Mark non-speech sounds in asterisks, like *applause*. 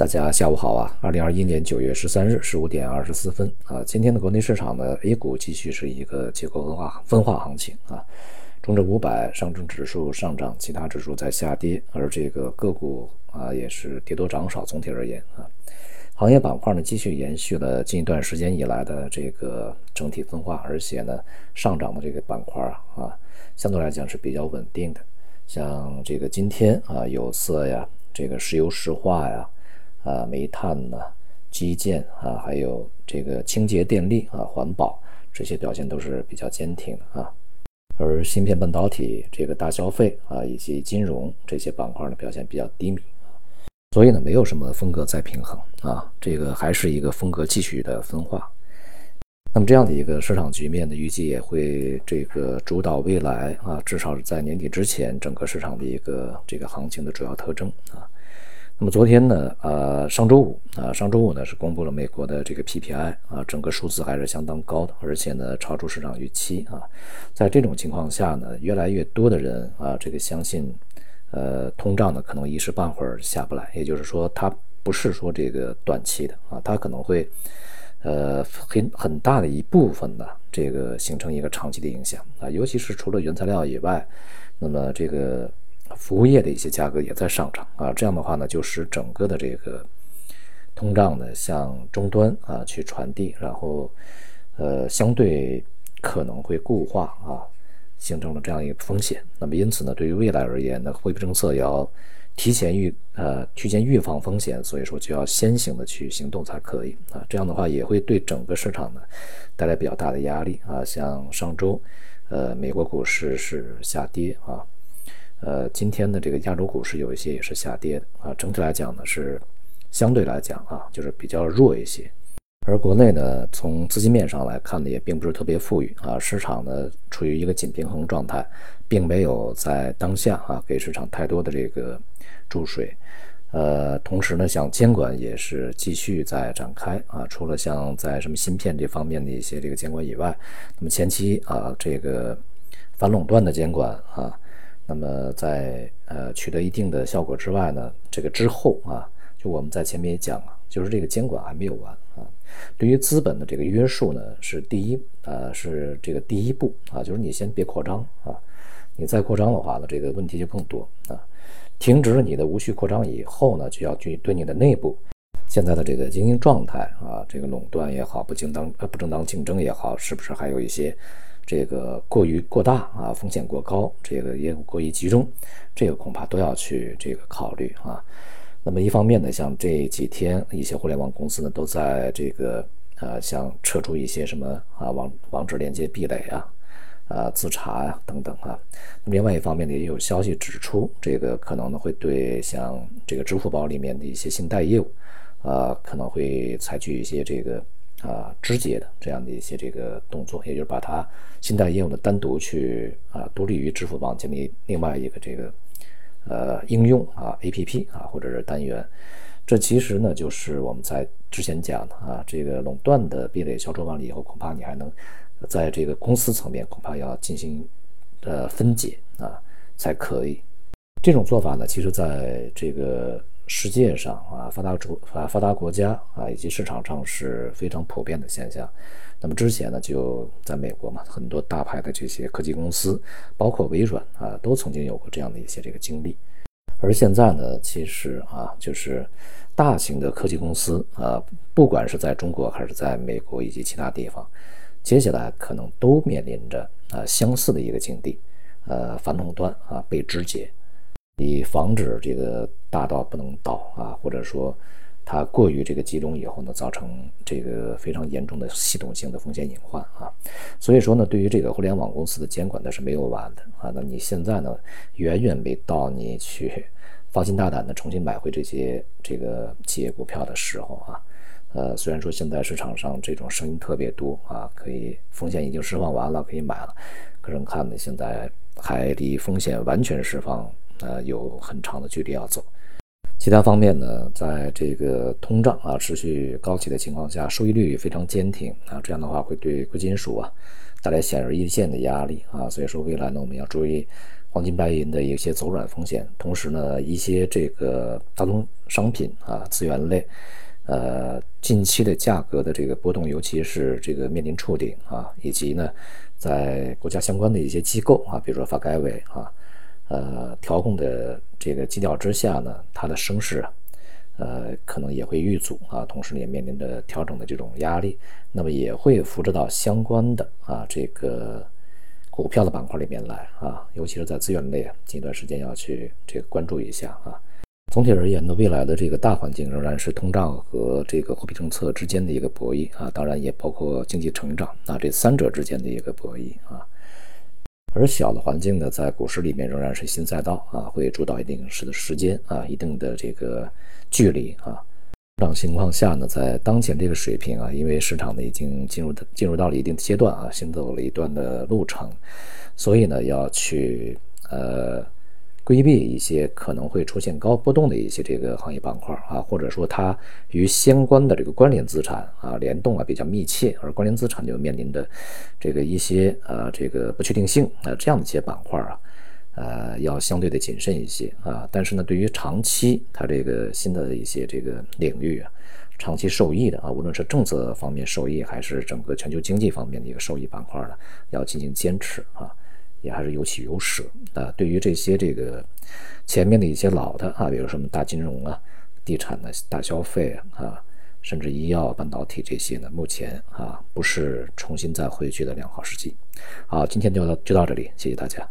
大家下午好啊！二零二一年九月十三日十五点二十四分啊，今天的国内市场呢，A 股继续是一个结构分化分化行情啊，中证五百上证指数上涨，其他指数在下跌，而这个个股啊也是跌多涨少，总体而言啊，行业板块呢继续延续了近一段时间以来的这个整体分化，而且呢上涨的这个板块啊，相对来讲是比较稳定的，像这个今天啊有色呀，这个石油石化呀。啊，煤炭呢，基建啊，还有这个清洁电力啊，环保这些表现都是比较坚挺的啊。而芯片半导体、这个大消费啊，以及金融这些板块呢，表现比较低迷所以呢，没有什么风格再平衡啊，这个还是一个风格继续的分化。那么这样的一个市场局面呢，预计也会这个主导未来啊，至少是在年底之前，整个市场的一个这个行情的主要特征啊。那么昨天呢，呃，上周五啊，上周五呢是公布了美国的这个 PPI 啊，整个数字还是相当高的，而且呢超出市场预期啊。在这种情况下呢，越来越多的人啊，这个相信，呃，通胀呢可能一时半会儿下不来，也就是说它不是说这个短期的啊，它可能会，呃，很很大的一部分呢，这个形成一个长期的影响啊，尤其是除了原材料以外，那么这个。服务业的一些价格也在上涨啊，这样的话呢，就使整个的这个通胀呢向终端啊去传递，然后呃相对可能会固化啊，形成了这样一个风险。那么因此呢，对于未来而言呢，货币政策要提前预呃提前预防风险，所以说就要先行的去行动才可以啊。这样的话也会对整个市场呢带来比较大的压力啊。像上周呃美国股市是下跌啊。呃，今天的这个亚洲股市有一些也是下跌的啊，整体来讲呢是相对来讲啊，就是比较弱一些。而国内呢，从资金面上来看呢，也并不是特别富裕啊，市场呢处于一个紧平衡状态，并没有在当下啊给市场太多的这个注水。呃，同时呢，像监管也是继续在展开啊，除了像在什么芯片这方面的一些这个监管以外，那么前期啊这个反垄断的监管啊。那么在呃取得一定的效果之外呢，这个之后啊，就我们在前面也讲了，就是这个监管还没有完啊。对于资本的这个约束呢，是第一呃是这个第一步啊，就是你先别扩张啊，你再扩张的话呢，这个问题就更多啊。停止你的无序扩张以后呢，就要去对你的内部现在的这个经营状态啊，这个垄断也好，不正当呃不正当竞争也好，是不是还有一些？这个过于过大啊，风险过高，这个业务过于集中，这个恐怕都要去这个考虑啊。那么一方面呢，像这几天一些互联网公司呢，都在这个呃，像撤出一些什么啊网网址连接壁垒啊，啊自查啊等等啊。另外一方面呢，也有消息指出，这个可能呢会对像这个支付宝里面的一些信贷业务，啊可能会采取一些这个。啊，肢解的这样的一些这个动作，也就是把它信贷业务呢单独去啊独立于支付宝建立另外一个这个呃应用啊 A P P 啊或者是单元，这其实呢就是我们在之前讲的啊这个垄断的壁垒消除完了以后，恐怕你还能在这个公司层面恐怕要进行呃分解啊才可以。这种做法呢，其实在这个。世界上啊，发达主啊发达国家啊，以及市场上是非常普遍的现象。那么之前呢，就在美国嘛，很多大牌的这些科技公司，包括微软啊，都曾经有过这样的一些这个经历。而现在呢，其实啊，就是大型的科技公司啊，不管是在中国还是在美国以及其他地方，接下来可能都面临着啊相似的一个境地，呃，反垄断啊被肢解。以防止这个大到不能倒啊，或者说它过于这个集中以后呢，造成这个非常严重的系统性的风险隐患啊。所以说呢，对于这个互联网公司的监管，它是没有完的啊。那你现在呢，远远没到你去 *laughs* 放心大胆的重新买回这些这个企业股票的时候啊。呃，虽然说现在市场上这种声音特别多啊，可以风险已经释放完了，可以买了，可是看呢，现在还离风险完全释放。呃，有很长的距离要走。其他方面呢，在这个通胀啊持续高企的情况下，收益率非常坚挺啊，这样的话会对贵金属啊带来显而易见的压力啊。所以说，未来呢，我们要注意黄金白银的一些走软风险，同时呢，一些这个大宗商品啊，资源类，呃，近期的价格的这个波动，尤其是这个面临触顶啊，以及呢，在国家相关的一些机构啊，比如说发改委啊，呃，调控的这个基调之下呢，它的升势啊，呃，可能也会遇阻啊，同时，也面临着调整的这种压力，那么也会辐射到相关的啊这个。股票的板块里面来啊，尤其是在资源类，近一段时间要去这个关注一下啊。总体而言呢，未来的这个大环境仍然是通胀和这个货币政策之间的一个博弈啊，当然也包括经济成长啊这三者之间的一个博弈啊。而小的环境呢，在股市里面仍然是新赛道啊，会主导一定时的时间啊，一定的这个距离啊。这种情况下呢，在当前这个水平啊，因为市场呢已经进入进入到了一定阶段啊，行走了一段的路程，所以呢要去呃规避一些可能会出现高波动的一些这个行业板块啊，或者说它与相关的这个关联资产啊联动啊比较密切，而关联资产就面临的这个一些呃这个不确定性啊这样的一些板块啊。呃，要相对的谨慎一些啊，但是呢，对于长期它这个新的一些这个领域啊，长期受益的啊，无论是政策方面受益，还是整个全球经济方面的一个受益板块呢，要进行坚持啊，也还是有起有舍啊。对于这些这个前面的一些老的啊，比如什么大金融啊、地产的大消费啊，甚至医药、半导体这些呢，目前啊不是重新再回去的良好时机。好，今天就到就到这里，谢谢大家。